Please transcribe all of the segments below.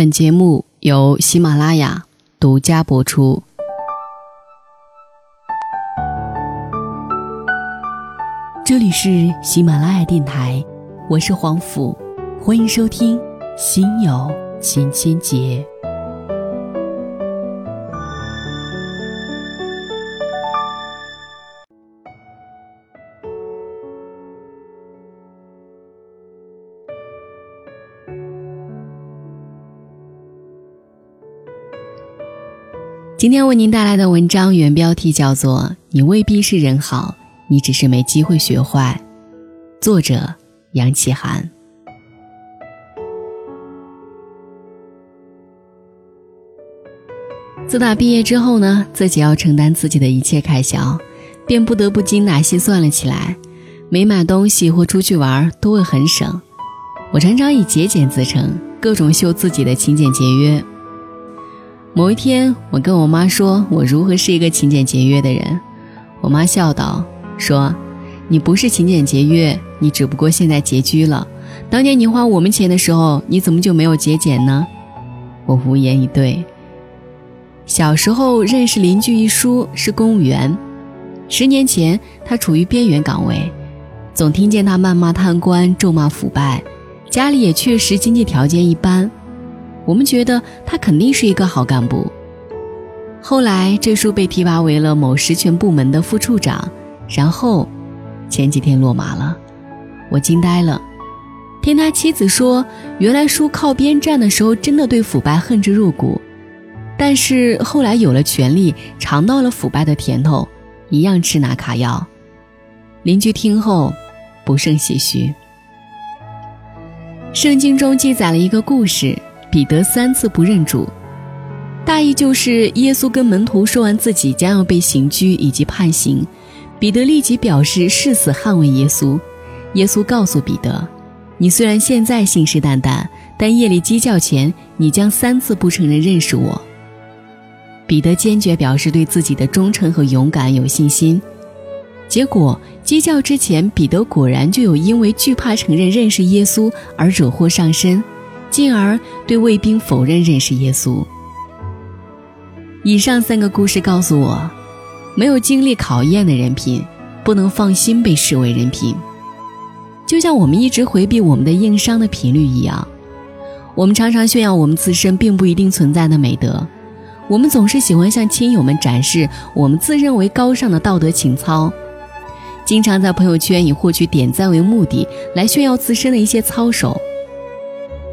本节目由喜马拉雅独家播出。这里是喜马拉雅电台，我是黄甫，欢迎收听《心有千千结》。今天为您带来的文章原标题叫做《你未必是人好，你只是没机会学坏》，作者杨启涵。自打毕业之后呢，自己要承担自己的一切开销，便不得不精打细算了起来。没买东西或出去玩都会很省，我常常以节俭自称，各种秀自己的勤俭节约。某一天，我跟我妈说，我如何是一个勤俭节约的人。我妈笑道：“说，你不是勤俭节约，你只不过现在拮据了。当年你花我们钱的时候，你怎么就没有节俭呢？”我无言以对。小时候认识邻居一叔是公务员，十年前他处于边缘岗位，总听见他谩骂贪官、咒骂腐败，家里也确实经济条件一般。我们觉得他肯定是一个好干部。后来这叔被提拔为了某实权部门的副处长，然后前几天落马了，我惊呆了。听他妻子说，原来叔靠边站的时候真的对腐败恨之入骨，但是后来有了权力，尝到了腐败的甜头，一样吃拿卡要。邻居听后不胜唏嘘。圣经中记载了一个故事。彼得三次不认主，大意就是耶稣跟门徒说完自己将要被刑拘以及判刑，彼得立即表示誓死捍卫耶稣。耶稣告诉彼得：“你虽然现在信誓旦旦，但夜里鸡叫前，你将三次不承认认识我。”彼得坚决表示对自己的忠诚和勇敢有信心。结果鸡叫之前，彼得果然就有因为惧怕承认认识耶稣而惹祸上身。进而对卫兵否认认识耶稣。以上三个故事告诉我，没有经历考验的人品，不能放心被视为人品。就像我们一直回避我们的硬伤的频率一样，我们常常炫耀我们自身并不一定存在的美德，我们总是喜欢向亲友们展示我们自认为高尚的道德情操，经常在朋友圈以获取点赞为目的来炫耀自身的一些操守。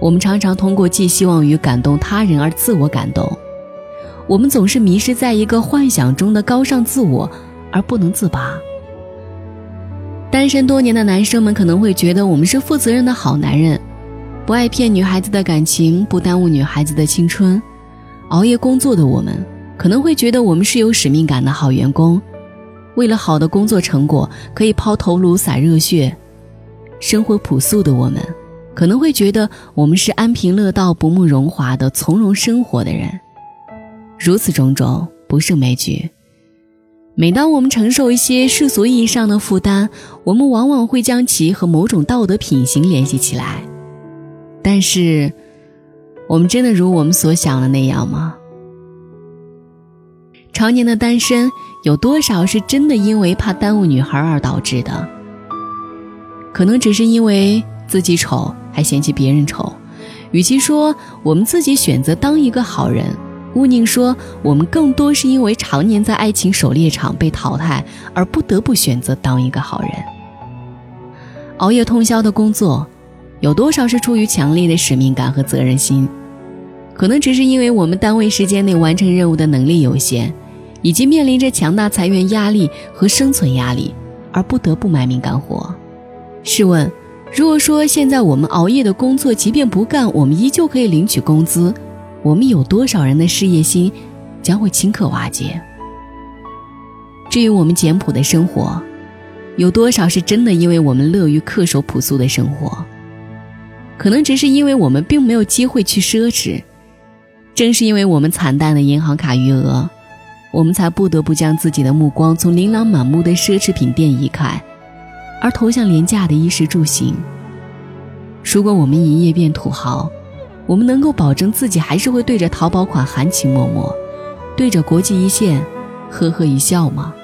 我们常常通过寄希望于感动他人而自我感动，我们总是迷失在一个幻想中的高尚自我而不能自拔。单身多年的男生们可能会觉得我们是负责任的好男人，不爱骗女孩子的感情，不耽误女孩子的青春。熬夜工作的我们可能会觉得我们是有使命感的好员工，为了好的工作成果可以抛头颅洒热血。生活朴素的我们。可能会觉得我们是安贫乐道、不慕荣华的从容生活的人，如此种种不胜枚举。每当我们承受一些世俗意义上的负担，我们往往会将其和某种道德品行联系起来。但是，我们真的如我们所想的那样吗？常年的单身，有多少是真的因为怕耽误女孩而导致的？可能只是因为自己丑。还嫌弃别人丑，与其说我们自己选择当一个好人，毋宁说我们更多是因为常年在爱情狩猎场被淘汰，而不得不选择当一个好人。熬夜通宵的工作，有多少是出于强烈的使命感和责任心？可能只是因为我们单位时间内完成任务的能力有限，以及面临着强大裁员压力和生存压力，而不得不卖命干活。试问？如果说现在我们熬夜的工作，即便不干，我们依旧可以领取工资，我们有多少人的事业心将会顷刻瓦解？至于我们简朴的生活，有多少是真的因为我们乐于恪守朴素的生活？可能只是因为我们并没有机会去奢侈。正是因为我们惨淡的银行卡余额，我们才不得不将自己的目光从琳琅满目的奢侈品店移开。而投向廉价的衣食住行。如果我们一夜变土豪，我们能够保证自己还是会对着淘宝款含情脉脉，对着国际一线呵呵一笑吗？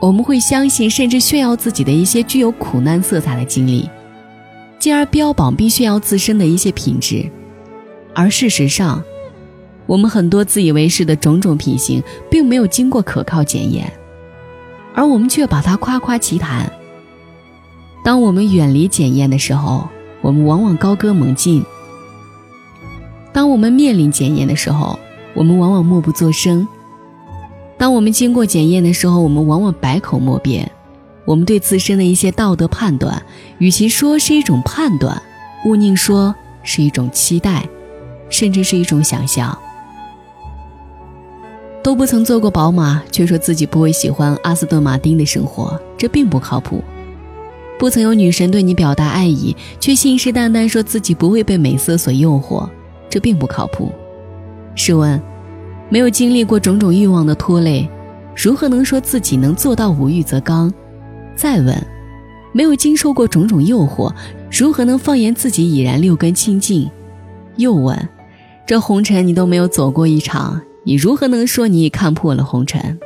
我们会相信甚至炫耀自己的一些具有苦难色彩的经历，进而标榜并炫耀自身的一些品质，而事实上，我们很多自以为是的种种品行并没有经过可靠检验，而我们却把它夸夸其谈。当我们远离检验的时候，我们往往高歌猛进；当我们面临检验的时候，我们往往默不作声。当我们经过检验的时候，我们往往百口莫辩。我们对自身的一些道德判断，与其说是一种判断，勿宁说是一种期待，甚至是一种想象。都不曾坐过宝马，却说自己不会喜欢阿斯顿马丁的生活，这并不靠谱。不曾有女神对你表达爱意，却信誓旦旦说自己不会被美色所诱惑，这并不靠谱。试问？没有经历过种种欲望的拖累，如何能说自己能做到无欲则刚？再问，没有经受过种种诱惑，如何能放言自己已然六根清净？又问，这红尘你都没有走过一场，你如何能说你已看破了红尘？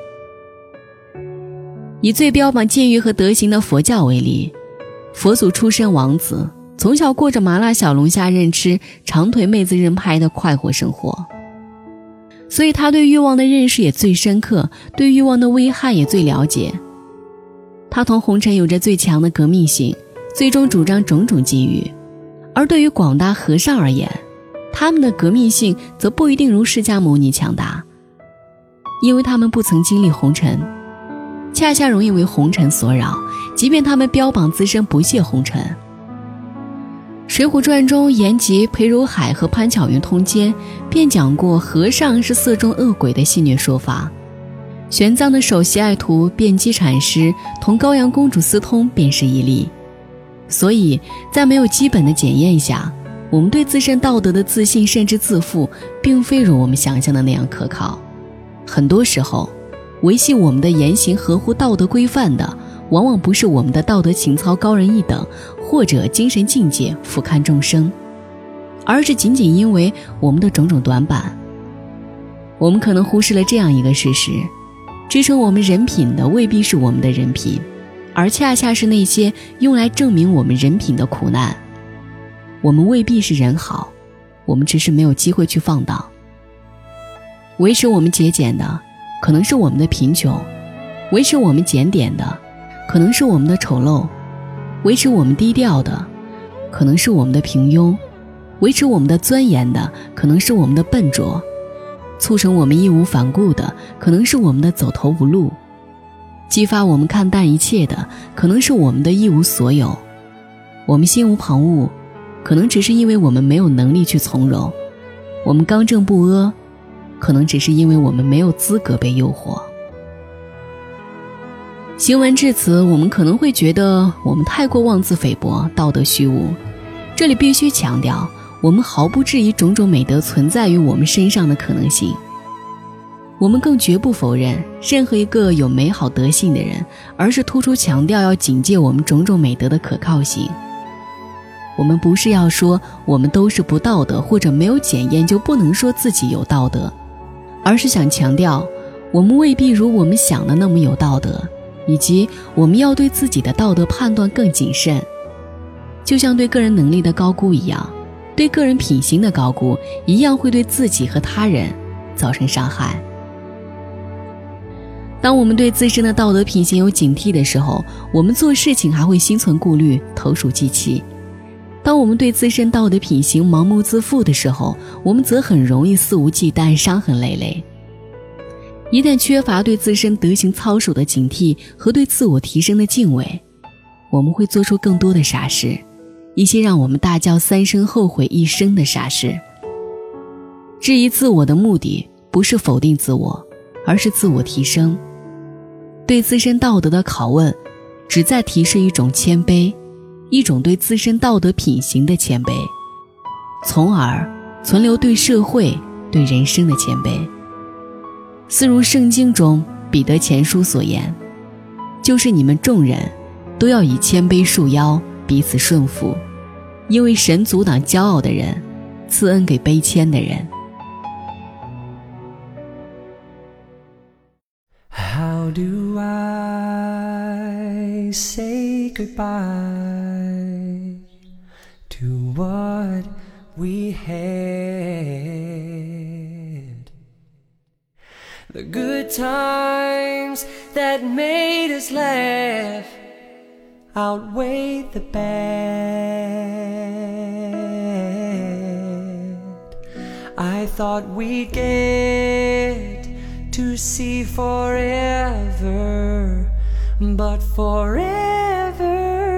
以最标榜戒欲和德行的佛教为例，佛祖出身王子，从小过着麻辣小龙虾任吃、长腿妹子任拍的快活生活。所以他对欲望的认识也最深刻，对欲望的危害也最了解。他同红尘有着最强的革命性，最终主张种种禁欲。而对于广大和尚而言，他们的革命性则不一定如释迦牟尼强大，因为他们不曾经历红尘，恰恰容易为红尘所扰，即便他们标榜自身不屑红尘。《水浒传》中，严吉、裴如海和潘巧云通奸，便讲过和尚是色中恶鬼的戏谑说法。玄奘的首席爱徒辩机禅师同高阳公主私通，便是一例。所以在没有基本的检验下，我们对自身道德的自信甚至自负，并非如我们想象的那样可靠。很多时候，维系我们的言行合乎道德规范的。往往不是我们的道德情操高人一等，或者精神境界俯瞰众生，而是仅仅因为我们的种种短板。我们可能忽视了这样一个事实：支撑我们人品的未必是我们的人品，而恰恰是那些用来证明我们人品的苦难。我们未必是人好，我们只是没有机会去放荡。维持我们节俭的，可能是我们的贫穷；维持我们检点的。可能是我们的丑陋，维持我们低调的；可能是我们的平庸，维持我们的尊严的；可能是我们的笨拙，促成我们义无反顾的；可能是我们的走投无路，激发我们看淡一切的；可能是我们的一无所有，我们心无旁骛，可能只是因为我们没有能力去从容；我们刚正不阿，可能只是因为我们没有资格被诱惑。行文至此，我们可能会觉得我们太过妄自菲薄、道德虚无。这里必须强调，我们毫不质疑种种美德存在于我们身上的可能性。我们更绝不否认任何一个有美好德性的人，而是突出强调要警戒我们种种美德的可靠性。我们不是要说我们都是不道德或者没有检验就不能说自己有道德，而是想强调，我们未必如我们想的那么有道德。以及我们要对自己的道德判断更谨慎，就像对个人能力的高估一样，对个人品行的高估一样会对自己和他人造成伤害。当我们对自身的道德品行有警惕的时候，我们做事情还会心存顾虑、投鼠忌器；当我们对自身道德品行盲目自负的时候，我们则很容易肆无忌惮、伤痕累累。一旦缺乏对自身德行操守的警惕和对自我提升的敬畏，我们会做出更多的傻事，一些让我们大叫三声后悔一生的傻事。质疑自我的目的不是否定自我，而是自我提升。对自身道德的拷问，旨在提示一种谦卑，一种对自身道德品行的谦卑，从而存留对社会、对人生的谦卑。似如圣经中彼得前书所言，就是你们众人都要以谦卑束腰，彼此顺服，因为神阻挡骄傲的人，赐恩给卑谦的人。How do I say goodbye to what we had? The good times that made us laugh outweigh the bad. I thought we'd get to see forever, but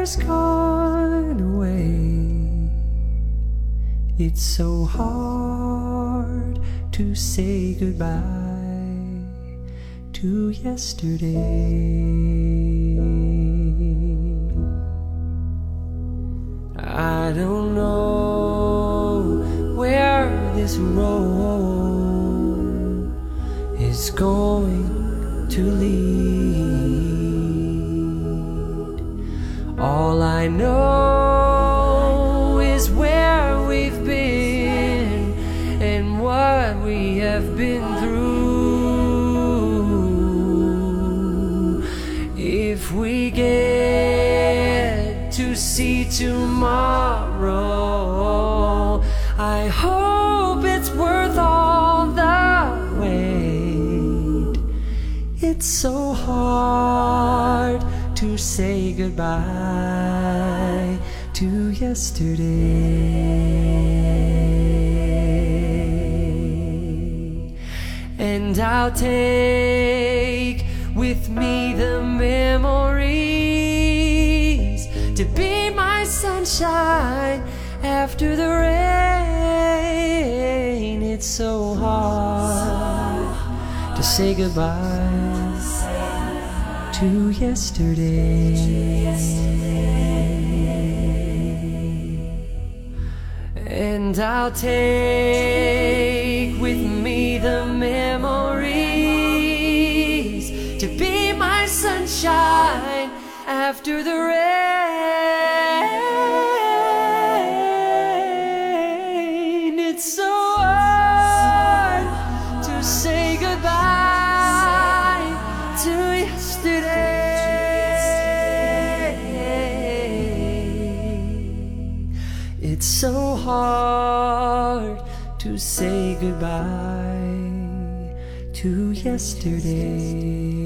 forever's gone away. It's so hard to say goodbye to yesterday. I don't know where this road is going to lead. All I know is where we've been and what we have been through. If we get to see tomorrow, I hope it's worth all the wait. It's so hard say goodbye to yesterday. And I'll take with me the memories to be my sunshine after the rain. It's so hard to say goodbye to yesterday. And I'll take with me the memories to be my sunshine after the rain. It's so hard to say goodbye to yesterday.